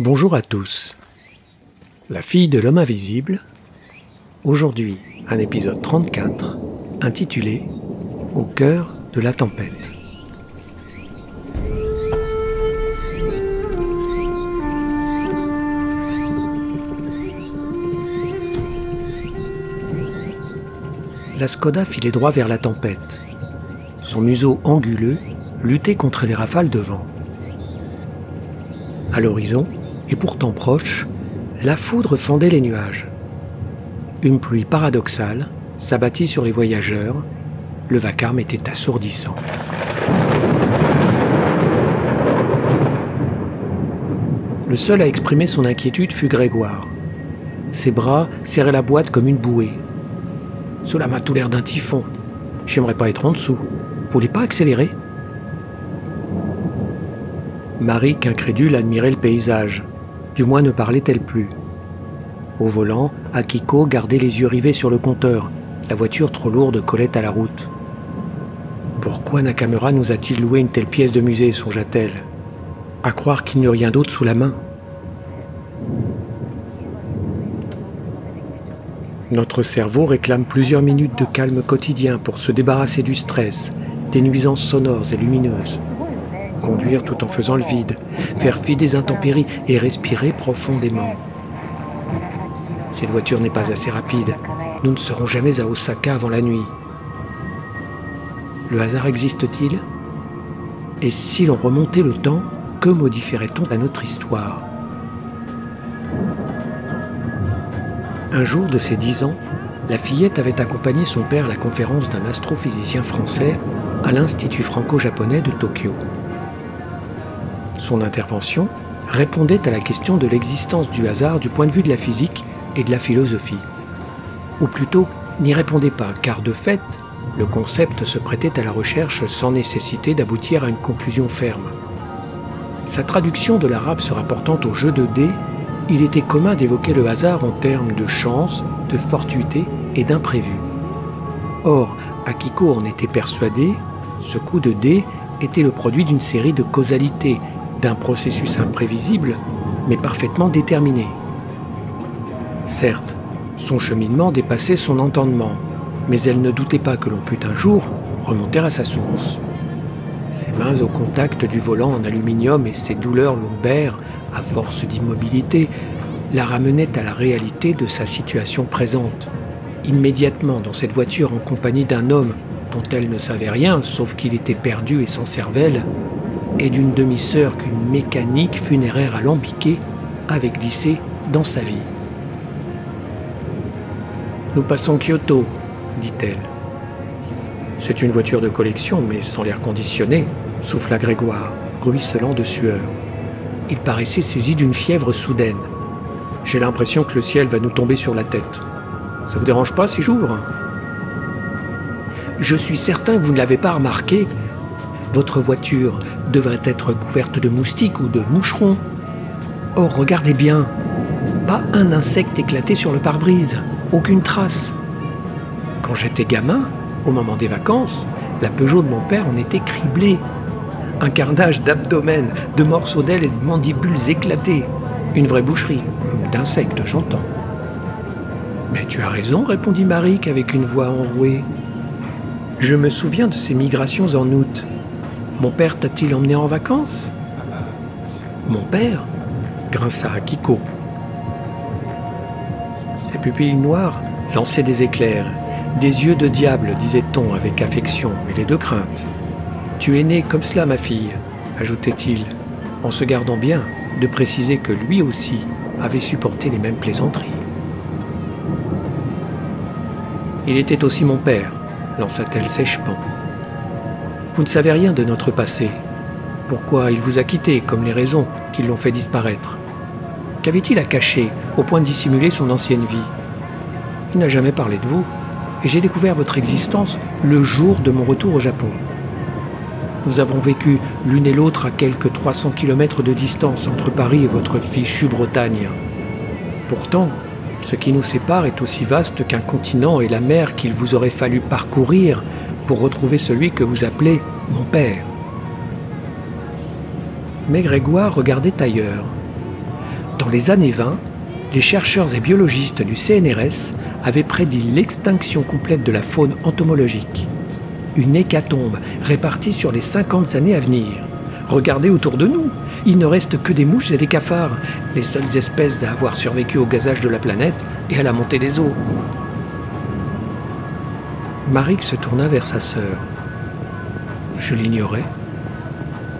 Bonjour à tous. La fille de l'homme invisible. Aujourd'hui, un épisode 34 intitulé Au cœur de la tempête. La Skoda filait droit vers la tempête. Son museau anguleux luttait contre les rafales de vent. À l'horizon, et pourtant proche, la foudre fendait les nuages. Une pluie paradoxale s'abattit sur les voyageurs. Le vacarme était assourdissant. Le seul à exprimer son inquiétude fut Grégoire. Ses bras serraient la boîte comme une bouée. Cela m'a tout l'air d'un typhon. J'aimerais pas être en dessous. Vous voulez pas accélérer? Marie, qu'incrédule, admirait le paysage. Du moins ne parlait-elle plus. Au volant, Akiko gardait les yeux rivés sur le compteur. La voiture trop lourde collait à la route. Pourquoi Nakamura nous a-t-il loué une telle pièce de musée songea-t-elle. À croire qu'il n'y a rien d'autre sous la main. Notre cerveau réclame plusieurs minutes de calme quotidien pour se débarrasser du stress, des nuisances sonores et lumineuses. Conduire tout en faisant le vide, faire fi des intempéries et respirer profondément. Cette voiture n'est pas assez rapide. Nous ne serons jamais à Osaka avant la nuit. Le hasard existe-t-il? Et si l'on remontait le temps, que modifierait-on à notre histoire? Un jour de ses dix ans, la fillette avait accompagné son père à la conférence d'un astrophysicien français à l'Institut franco-japonais de Tokyo. Son intervention répondait à la question de l'existence du hasard du point de vue de la physique et de la philosophie. Ou plutôt, n'y répondait pas, car de fait, le concept se prêtait à la recherche sans nécessité d'aboutir à une conclusion ferme. Sa traduction de l'arabe se rapportant au jeu de dés, il était commun d'évoquer le hasard en termes de chance, de fortuité et d'imprévu. Or, Akiko en était persuadé, ce coup de dés était le produit d'une série de causalités d'un processus imprévisible, mais parfaitement déterminé. Certes, son cheminement dépassait son entendement, mais elle ne doutait pas que l'on pût un jour remonter à sa source. Ses mains au contact du volant en aluminium et ses douleurs lombaires, à force d'immobilité, la ramenaient à la réalité de sa situation présente. Immédiatement dans cette voiture en compagnie d'un homme dont elle ne savait rien, sauf qu'il était perdu et sans cervelle, et d'une demi-sœur qu'une mécanique funéraire alambiquée avait glissé dans sa vie. Nous passons Kyoto, dit-elle. C'est une voiture de collection, mais sans l'air conditionné, souffla Grégoire, ruisselant de sueur. Il paraissait saisi d'une fièvre soudaine. J'ai l'impression que le ciel va nous tomber sur la tête. Ça vous dérange pas si j'ouvre? Je suis certain que vous ne l'avez pas remarqué, votre voiture devrait être couverte de moustiques ou de moucherons. Or, regardez bien, pas un insecte éclaté sur le pare-brise, aucune trace. Quand j'étais gamin, au moment des vacances, la Peugeot de mon père en était criblée. Un carnage d'abdomen, de morceaux d'ailes et de mandibules éclatées. Une vraie boucherie, d'insectes, j'entends. Mais tu as raison, répondit Marie avec une voix enrouée. Je me souviens de ces migrations en août. Mon père t'a-t-il emmené en vacances? Mon père? Grinça Kiko. Ses pupilles noires lançaient des éclairs, des yeux de diable, disait-on avec affection, mais les deux craintes. Tu es née comme cela, ma fille, ajoutait-il, en se gardant bien de préciser que lui aussi avait supporté les mêmes plaisanteries. Il était aussi mon père, lança-t-elle sèchement. Vous ne savez rien de notre passé. Pourquoi il vous a quitté, comme les raisons qui l'ont fait disparaître? Qu'avait-il à cacher, au point de dissimuler son ancienne vie? Il n'a jamais parlé de vous, et j'ai découvert votre existence le jour de mon retour au Japon. Nous avons vécu l'une et l'autre à quelques 300 km de distance entre Paris et votre fichue Bretagne. Pourtant, ce qui nous sépare est aussi vaste qu'un continent et la mer qu'il vous aurait fallu parcourir pour retrouver celui que vous appelez mon père. Mais Grégoire regardait ailleurs. Dans les années 20, les chercheurs et biologistes du CNRS avaient prédit l'extinction complète de la faune entomologique. Une hécatombe répartie sur les 50 années à venir. Regardez autour de nous, il ne reste que des mouches et des cafards, les seules espèces à avoir survécu au gazage de la planète et à la montée des eaux. Marik se tourna vers sa sœur. Je l'ignorais.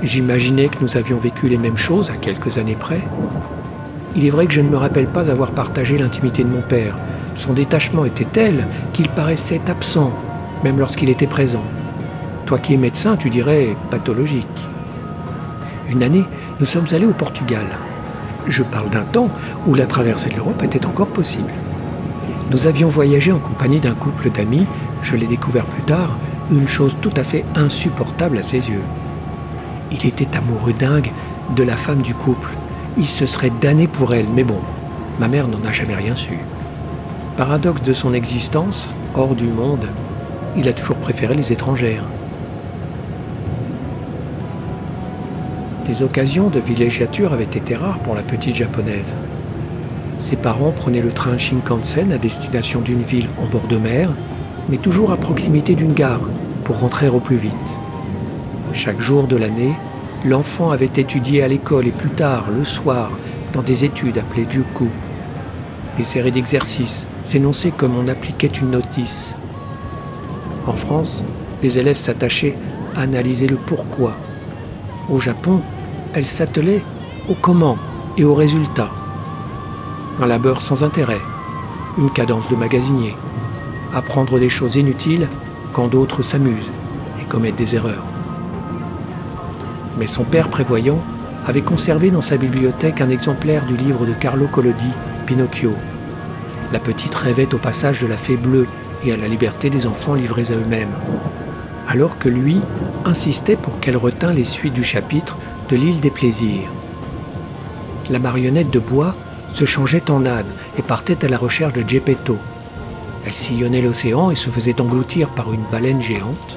J'imaginais que nous avions vécu les mêmes choses à quelques années près. Il est vrai que je ne me rappelle pas avoir partagé l'intimité de mon père. Son détachement était tel qu'il paraissait absent, même lorsqu'il était présent. Toi qui es médecin, tu dirais pathologique. Une année, nous sommes allés au Portugal. Je parle d'un temps où la traversée de l'Europe était encore possible. Nous avions voyagé en compagnie d'un couple d'amis, je l'ai découvert plus tard, une chose tout à fait insupportable à ses yeux. Il était amoureux dingue de la femme du couple. Il se serait damné pour elle, mais bon, ma mère n'en a jamais rien su. Paradoxe de son existence, hors du monde, il a toujours préféré les étrangères. Les occasions de villégiature avaient été rares pour la petite japonaise. Ses parents prenaient le train Shinkansen à destination d'une ville en bord de mer, mais toujours à proximité d'une gare pour rentrer au plus vite. Chaque jour de l'année, l'enfant avait étudié à l'école et plus tard, le soir, dans des études appelées juku. Les séries d'exercices s'énonçaient comme on appliquait une notice. En France, les élèves s'attachaient à analyser le pourquoi. Au Japon, elles s'attelaient au comment et aux résultats. Un labeur sans intérêt, une cadence de magasinier, apprendre des choses inutiles quand d'autres s'amusent et commettent des erreurs. Mais son père prévoyant avait conservé dans sa bibliothèque un exemplaire du livre de Carlo Collodi, Pinocchio. La petite rêvait au passage de la fée bleue et à la liberté des enfants livrés à eux-mêmes, alors que lui insistait pour qu'elle retint les suites du chapitre de l'île des plaisirs. La marionnette de bois se changeait en âne et partait à la recherche de Geppetto, elle sillonnait l'océan et se faisait engloutir par une baleine géante.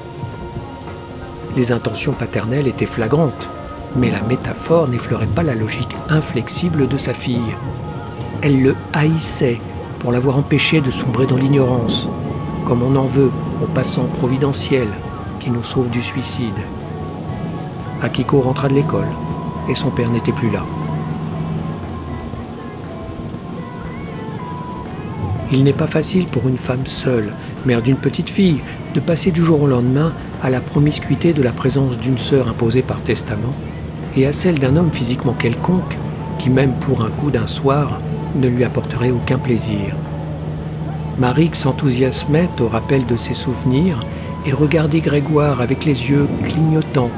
Les intentions paternelles étaient flagrantes, mais la métaphore n'effleurait pas la logique inflexible de sa fille. Elle le haïssait pour l'avoir empêché de sombrer dans l'ignorance, comme on en veut aux passants providentiels qui nous sauvent du suicide. Akiko rentra de l'école et son père n'était plus là. Il n'est pas facile pour une femme seule, mère d'une petite fille, de passer du jour au lendemain à la promiscuité de la présence d'une sœur imposée par testament et à celle d'un homme physiquement quelconque qui, même pour un coup d'un soir, ne lui apporterait aucun plaisir. Marie s'enthousiasmait au rappel de ses souvenirs et regardait Grégoire avec les yeux clignotants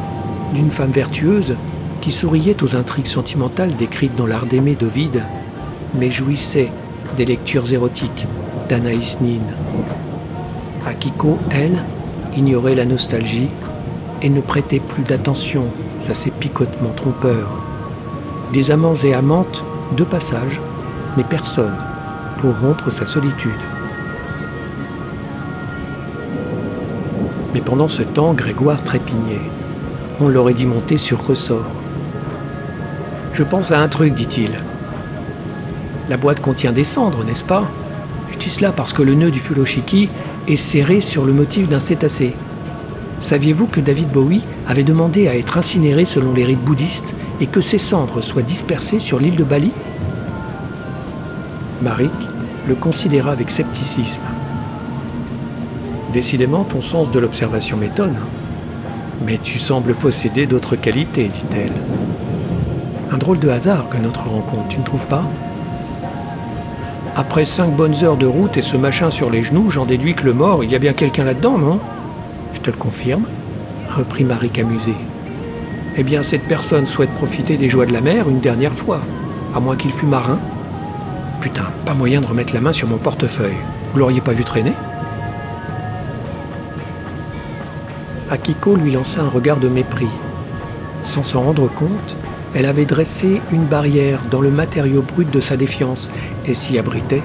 d'une femme vertueuse qui souriait aux intrigues sentimentales décrites dans l'art d'aimer d'Ovide, mais jouissait des lectures érotiques d'Anaïs Nin. Akiko, elle, ignorait la nostalgie et ne prêtait plus d'attention à ces picotements trompeurs. Des amants et amantes, de passage, mais personne pour rompre sa solitude. Mais pendant ce temps, Grégoire trépignait. On l'aurait dit monter sur ressort. Je pense à un truc, dit-il. La boîte contient des cendres, n'est-ce pas? Je dis cela parce que le nœud du furoshiki est serré sur le motif d'un cétacé. Saviez-vous que David Bowie avait demandé à être incinéré selon les rites bouddhistes et que ses cendres soient dispersées sur l'île de Bali? Marik le considéra avec scepticisme. Décidément, ton sens de l'observation m'étonne. Mais tu sembles posséder d'autres qualités, dit-elle. Un drôle de hasard que notre rencontre, tu ne trouves pas? Après cinq bonnes heures de route et ce machin sur les genoux, j'en déduis que le mort, il y a bien quelqu'un là-dedans, non? Je te le confirme, reprit Marie amusée. Eh bien, cette personne souhaite profiter des joies de la mer une dernière fois, à moins qu'il fût marin. Putain, pas moyen de remettre la main sur mon portefeuille. Vous l'auriez pas vu traîner? Akiko lui lança un regard de mépris. Sans s'en rendre compte, elle avait dressé une barrière dans le matériau brut de sa défiance et s'y abritait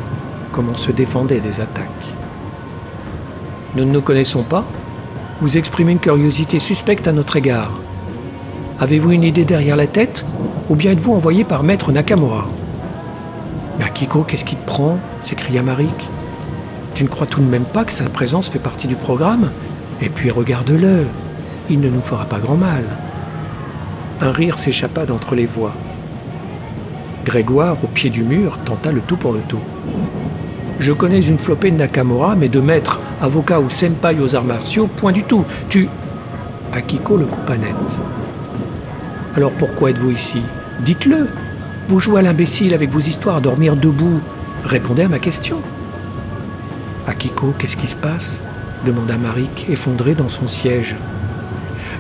comme on se défendait des attaques. Nous ne nous connaissons pas Vous exprimez une curiosité suspecte à notre égard. Avez-vous une idée derrière la tête? Ou bien êtes-vous envoyé par maître Nakamura? Mais Kiko, qu'est-ce qui te prend? s'écria Marik. Tu ne crois tout de même pas que sa présence fait partie du programme? Et puis regarde-le, il ne nous fera pas grand mal. Un rire s'échappa d'entre les voix. Grégoire, au pied du mur, tenta le tout pour le tout. Je connais une flopée de Nakamura, mais de maître, avocat ou senpai aux arts martiaux, point du tout. Tu. Akiko le coupa net. Alors pourquoi êtes-vous ici? Dites-le. Vous jouez à l'imbécile avec vos histoires à dormir debout. Répondez à ma question. Akiko, qu'est-ce qui se passe? demanda Marik, effondré dans son siège.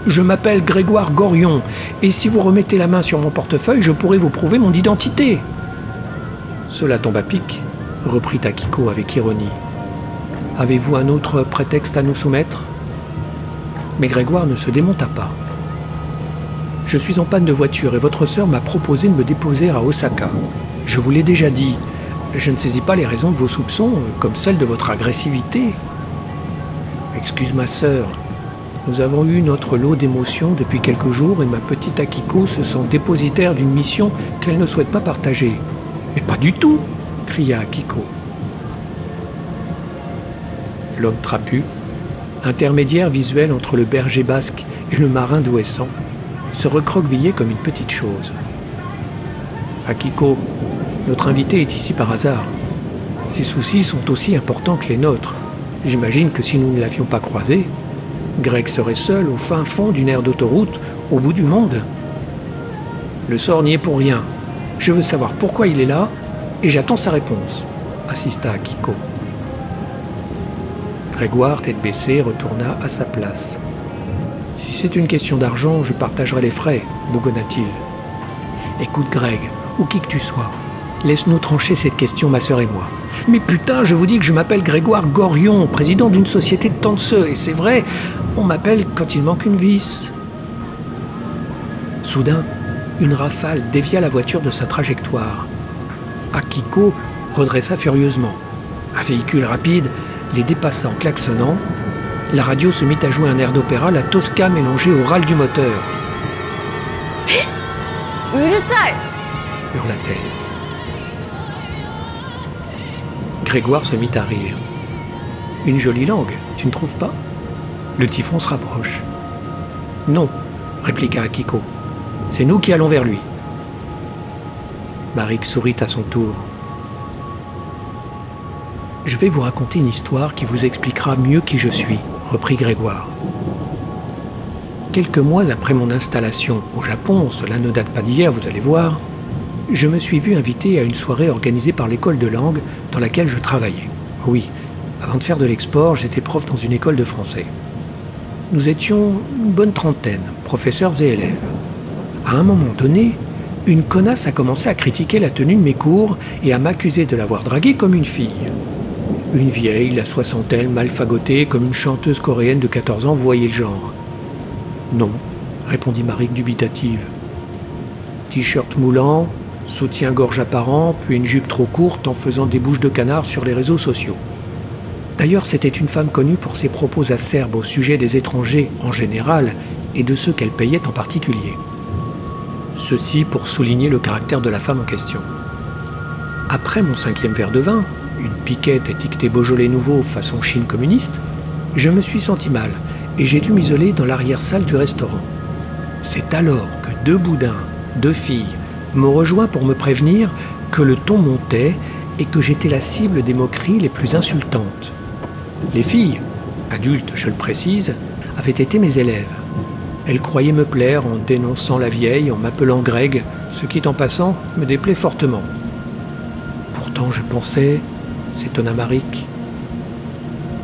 Je m'appelle Grégoire Gorion, et si vous remettez la main sur mon portefeuille, je pourrai vous prouver mon identité. Cela tombe à pic, reprit Akiko avec ironie. Avez-vous un autre prétexte à nous soumettre? Mais Grégoire ne se démonta pas. Je suis en panne de voiture et votre sœur m'a proposé de me déposer à Osaka. Je vous l'ai déjà dit, je ne saisis pas les raisons de vos soupçons, comme celles de votre agressivité. Excuse ma sœur, nous avons eu notre lot d'émotions depuis quelques jours et ma petite Akiko se sent dépositaire d'une mission qu'elle ne souhaite pas partager. Mais pas du tout cria Akiko. L'homme trapu, intermédiaire visuel entre le berger basque et le marin d'Ouessant, se recroquevillait comme une petite chose. Akiko, notre invité est ici par hasard. Ses soucis sont aussi importants que les nôtres. J'imagine que si nous ne l'avions pas croisé, Greg serait seul au fin fond d'une aire d'autoroute, au bout du monde. Le sort n'y est pour rien. Je veux savoir pourquoi il est là et j'attends sa réponse, assista Kiko. Grégoire, tête baissée, retourna à sa place. Si c'est une question d'argent, je partagerai les frais, bougonna-t-il. Écoute, Greg, ou qui que tu sois, laisse-nous trancher cette question, ma sœur et moi. Mais putain, je vous dis que je m'appelle Grégoire Gorion, président d'une société de Tanseux, et c'est vrai, on m'appelle quand il manque une vis. Soudain, une rafale dévia la voiture de sa trajectoire. Akiko redressa furieusement. Un véhicule rapide les dépassa en klaxonnant. La radio se mit à jouer un air d'opéra, la Tosca mélangée au râle du moteur. hurla-t-elle. Grégoire se mit à rire. Une jolie langue, tu ne trouves pas? Le typhon se rapproche. Non, répliqua Akiko. C'est nous qui allons vers lui. Marik sourit à son tour. Je vais vous raconter une histoire qui vous expliquera mieux qui je suis, reprit Grégoire. Quelques mois après mon installation au Japon, cela ne date pas d'hier, vous allez voir, je me suis vu invité à une soirée organisée par l'école de langue dans laquelle je travaillais. Oui, avant de faire de l'export, j'étais prof dans une école de français. Nous étions une bonne trentaine, professeurs et élèves. À un moment donné, une connasse a commencé à critiquer la tenue de mes cours et à m'accuser de l'avoir draguée comme une fille. Une vieille, la soixantaine, mal fagotée, comme une chanteuse coréenne de 14 ans, voyait le genre. Non, répondit Marie dubitative. T-shirt moulant, soutien-gorge apparent, puis une jupe trop courte en faisant des bouches de canard sur les réseaux sociaux. D'ailleurs, c'était une femme connue pour ses propos acerbes au sujet des étrangers en général et de ceux qu'elle payait en particulier. Ceci pour souligner le caractère de la femme en question. Après mon cinquième verre de vin, une piquette étiquetée Beaujolais nouveau façon Chine communiste, je me suis senti mal et j'ai dû m'isoler dans l'arrière-salle du restaurant. C'est alors que deux boudins, deux filles, m'ont rejoint pour me prévenir que le ton montait et que j'étais la cible des moqueries les plus insultantes. Les filles, adultes je le précise, avaient été mes élèves. Elles croyaient me plaire en dénonçant la vieille, en m'appelant Greg, ce qui, en passant, me déplaît fortement. Pourtant, je pensais, s'étonna Marik.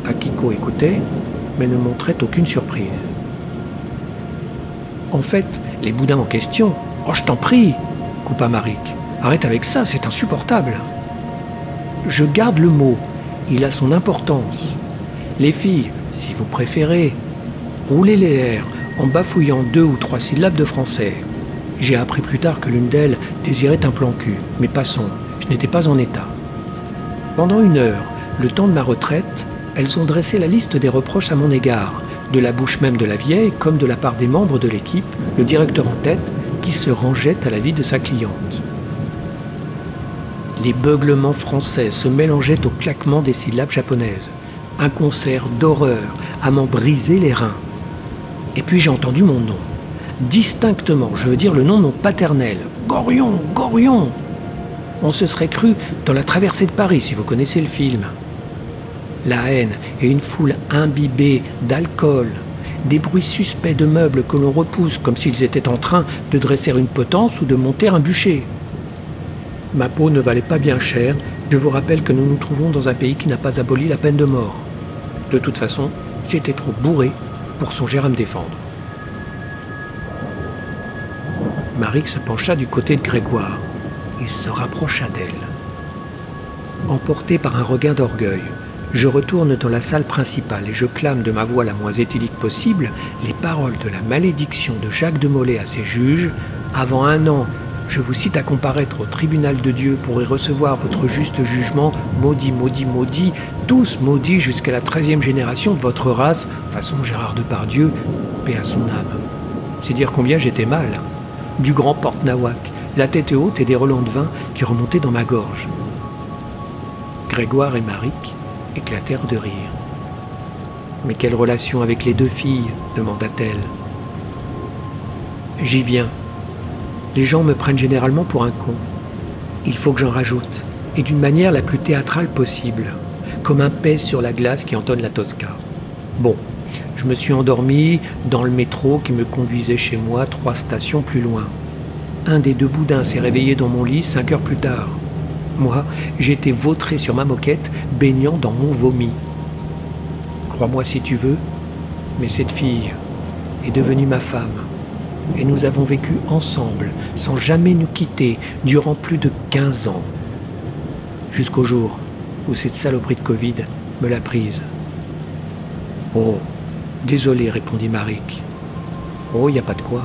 Akiko écoutait, mais ne montrait aucune surprise. En fait, les boudins en question, oh je t'en prie, coupa Marik. Arrête avec ça, c'est insupportable. Je garde le mot, il a son importance. Les filles, si vous préférez, roulez les airs en bafouillant deux ou trois syllabes de français. J'ai appris plus tard que l'une d'elles désirait un plan cul, mais passons, je n'étais pas en état. Pendant une heure, le temps de ma retraite, elles ont dressé la liste des reproches à mon égard, de la bouche même de la vieille comme de la part des membres de l'équipe, le directeur en tête, qui se rangeait à la vie de sa cliente. Les beuglements français se mélangeaient au claquement des syllabes japonaises. Un concert d'horreur à m'en briser les reins. Et puis j'ai entendu mon nom. Distinctement, je veux dire le nom de mon paternel. Gorion, Gorion On se serait cru dans la traversée de Paris, si vous connaissez le film. La haine et une foule imbibée d'alcool, des bruits suspects de meubles que l'on repousse comme s'ils étaient en train de dresser une potence ou de monter un bûcher. Ma peau ne valait pas bien cher, je vous rappelle que nous nous trouvons dans un pays qui n'a pas aboli la peine de mort. De toute façon, j'étais trop bourré pour songer à me défendre. Marie se pencha du côté de Grégoire et se rapprocha d'elle. Emporté par un regain d'orgueil, je retourne dans la salle principale et je clame de ma voix la moins éthylique possible les paroles de la malédiction de Jacques de Molay à ses juges. Avant un an, je vous cite à comparaître au tribunal de Dieu pour y recevoir votre juste jugement, maudit, maudit, maudit, tous maudits jusqu'à la treizième génération de votre race, façon Gérard Depardieu, paix à son âme. C'est dire combien j'étais mal du grand porte-nawak, la tête haute et des relents de vin qui remontaient dans ma gorge. Grégoire et Maric éclatèrent de rire. Mais quelle relation avec les deux filles demanda-t-elle. J'y viens. Les gens me prennent généralement pour un con. Il faut que j'en rajoute, et d'une manière la plus théâtrale possible, comme un pèse sur la glace qui entonne la Tosca. Bon, je me suis endormi dans le métro qui me conduisait chez moi trois stations plus loin. Un des deux boudins s'est réveillé dans mon lit cinq heures plus tard. Moi, j'étais vautré sur ma moquette, baignant dans mon vomi. Crois-moi si tu veux, mais cette fille est devenue ma femme. Et nous avons vécu ensemble, sans jamais nous quitter, durant plus de 15 ans. Jusqu'au jour où cette saloperie de Covid me l'a prise. Oh, Désolé, répondit Marik. Oh, il n'y a pas de quoi.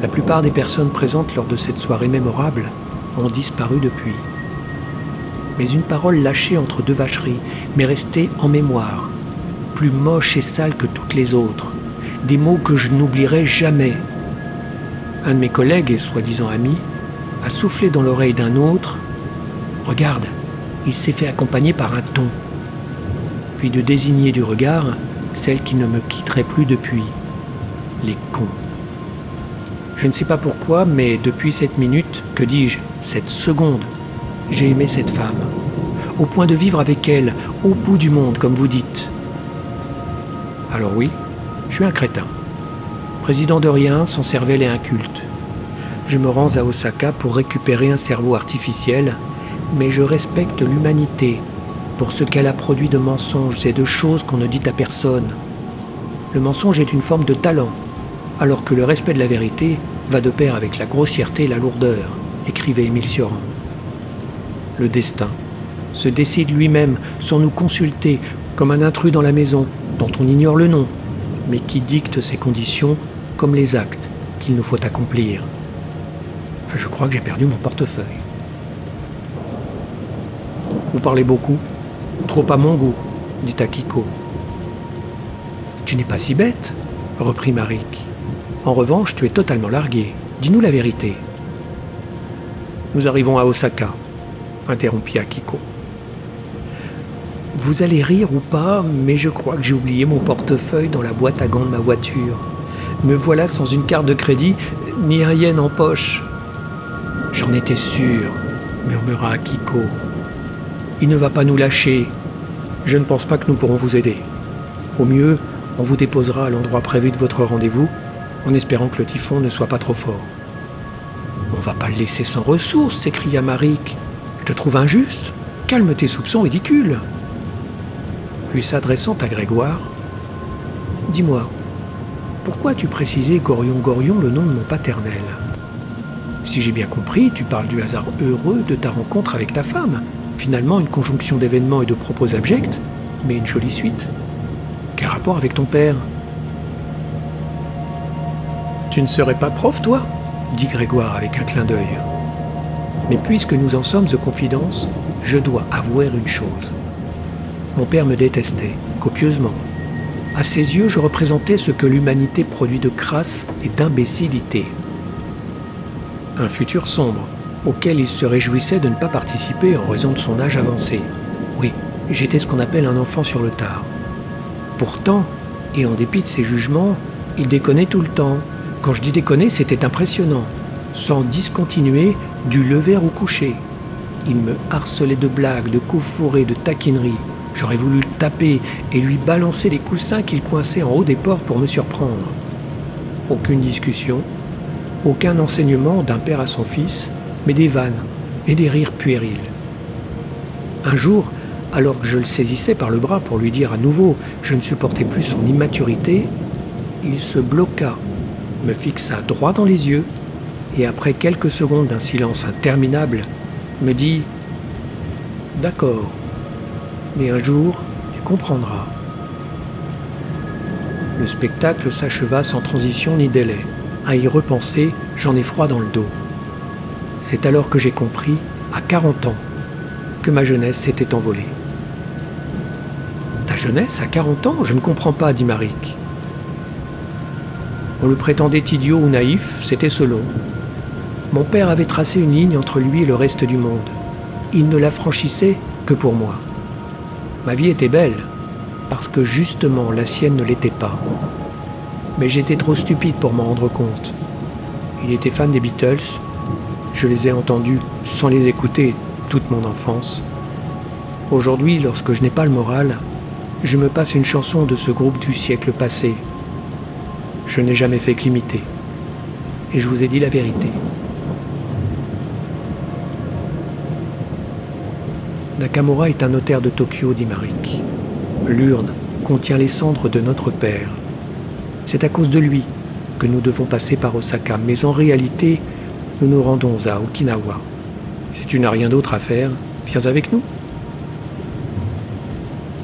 La plupart des personnes présentes lors de cette soirée mémorable ont disparu depuis. Mais une parole lâchée entre deux vacheries m'est restée en mémoire, plus moche et sale que toutes les autres, des mots que je n'oublierai jamais. Un de mes collègues et soi-disant ami a soufflé dans l'oreille d'un autre Regarde, il s'est fait accompagner par un ton. Puis de désigner du regard celle qui ne me quitterait plus depuis. Les cons. Je ne sais pas pourquoi, mais depuis cette minute, que dis-je, cette seconde, j'ai aimé cette femme, au point de vivre avec elle, au bout du monde, comme vous dites. Alors oui, je suis un crétin. Président de rien, sans cervelle et inculte. Je me rends à Osaka pour récupérer un cerveau artificiel, mais je respecte l'humanité pour ce qu'elle a produit de mensonges et de choses qu'on ne dit à personne. Le mensonge est une forme de talent, alors que le respect de la vérité va de pair avec la grossièreté et la lourdeur, écrivait Émile Cioran. Le destin se décide lui-même sans nous consulter, comme un intrus dans la maison dont on ignore le nom, mais qui dicte ses conditions comme les actes qu'il nous faut accomplir. Je crois que j'ai perdu mon portefeuille. Vous parlez beaucoup Trop à mon goût, dit Akiko. Tu n'es pas si bête, reprit Marik. En revanche, tu es totalement largué. Dis-nous la vérité. Nous arrivons à Osaka, interrompit Akiko. Vous allez rire ou pas, mais je crois que j'ai oublié mon portefeuille dans la boîte à gants de ma voiture. Me voilà sans une carte de crédit, ni un yen en poche. J'en étais sûr, murmura Akiko. Il ne va pas nous lâcher. Je ne pense pas que nous pourrons vous aider. Au mieux, on vous déposera à l'endroit prévu de votre rendez-vous, en espérant que le typhon ne soit pas trop fort. On va pas le laisser sans ressources, s'écria Marik. Je te trouve injuste. Calme tes soupçons ridicules. Puis s'adressant à Grégoire, Dis-moi, pourquoi tu précisais Gorion Gorion le nom de mon paternel? Si j'ai bien compris, tu parles du hasard heureux de ta rencontre avec ta femme. Finalement, une conjonction d'événements et de propos abjects, mais une jolie suite. Quel rapport avec ton père? Tu ne serais pas prof, toi? dit Grégoire avec un clin d'œil. Mais puisque nous en sommes de confidence, je dois avouer une chose. Mon père me détestait, copieusement. À ses yeux, je représentais ce que l'humanité produit de crasse et d'imbécilité. Un futur sombre, auquel il se réjouissait de ne pas participer en raison de son âge avancé. Oui, j'étais ce qu'on appelle un enfant sur le tard. Pourtant, et en dépit de ses jugements, il déconnait tout le temps. Quand je dis déconner, c'était impressionnant. Sans discontinuer, du lever au coucher. Il me harcelait de blagues, de coups fourrés, de taquineries. J'aurais voulu le taper et lui balancer les coussins qu'il coinçait en haut des portes pour me surprendre. Aucune discussion, aucun enseignement d'un père à son fils, mais des vannes et des rires puérils. Un jour, alors que je le saisissais par le bras pour lui dire à nouveau je ne supportais plus son immaturité, il se bloqua, me fixa droit dans les yeux et après quelques secondes d'un silence interminable, me dit ⁇ D'accord, mais un jour, tu comprendras. Le spectacle s'acheva sans transition ni délai. À y repenser, j'en ai froid dans le dos. C'est alors que j'ai compris, à 40 ans, que ma jeunesse s'était envolée. Ta jeunesse à 40 ans? Je ne comprends pas, dit Marik. On le prétendait idiot ou naïf, c'était selon. Mon père avait tracé une ligne entre lui et le reste du monde. Il ne la franchissait que pour moi. Ma vie était belle, parce que justement la sienne ne l'était pas. Mais j'étais trop stupide pour m'en rendre compte. Il était fan des Beatles, je les ai entendus sans les écouter toute mon enfance. Aujourd'hui, lorsque je n'ai pas le moral, je me passe une chanson de ce groupe du siècle passé. Je n'ai jamais fait que l'imiter. Et je vous ai dit la vérité. Nakamura est un notaire de Tokyo, dit Marik. L'urne contient les cendres de notre père. C'est à cause de lui que nous devons passer par Osaka, mais en réalité, nous nous rendons à Okinawa. Si tu n'as rien d'autre à faire, viens avec nous.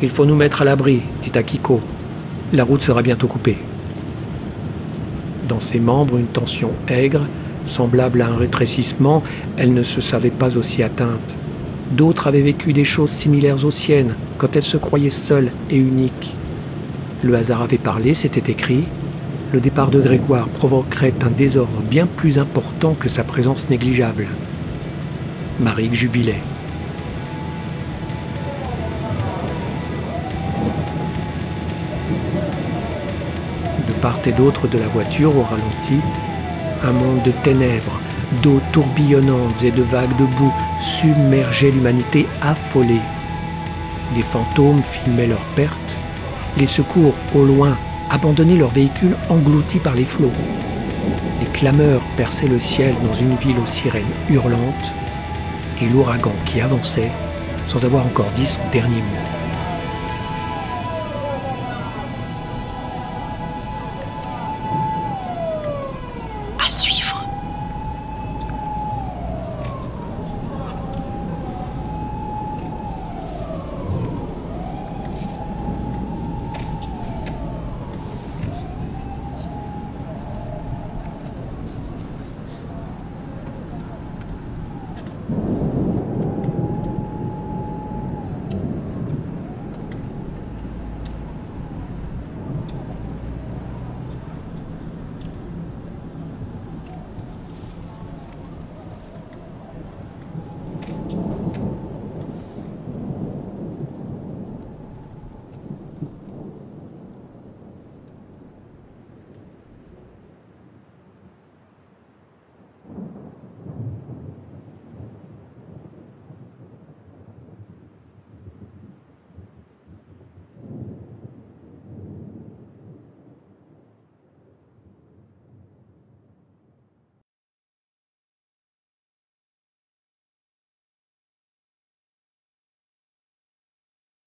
Il faut nous mettre à l'abri, dit Akiko. La route sera bientôt coupée. Dans ses membres, une tension aigre, semblable à un rétrécissement, elle ne se savait pas aussi atteinte. D'autres avaient vécu des choses similaires aux siennes quand elles se croyaient seules et uniques. Le hasard avait parlé, c'était écrit. Le départ de Grégoire provoquerait un désordre bien plus important que sa présence négligeable. Marie jubilait. De part et d'autre de la voiture au ralenti, un monde de ténèbres, d'eau tourbillonnantes et de vagues de boue submergeaient l'humanité affolée. Les fantômes filmaient leurs pertes, les secours au loin abandonnaient leurs véhicules engloutis par les flots. Les clameurs perçaient le ciel dans une ville aux sirènes hurlantes, et l'ouragan qui avançait sans avoir encore dit son dernier mot.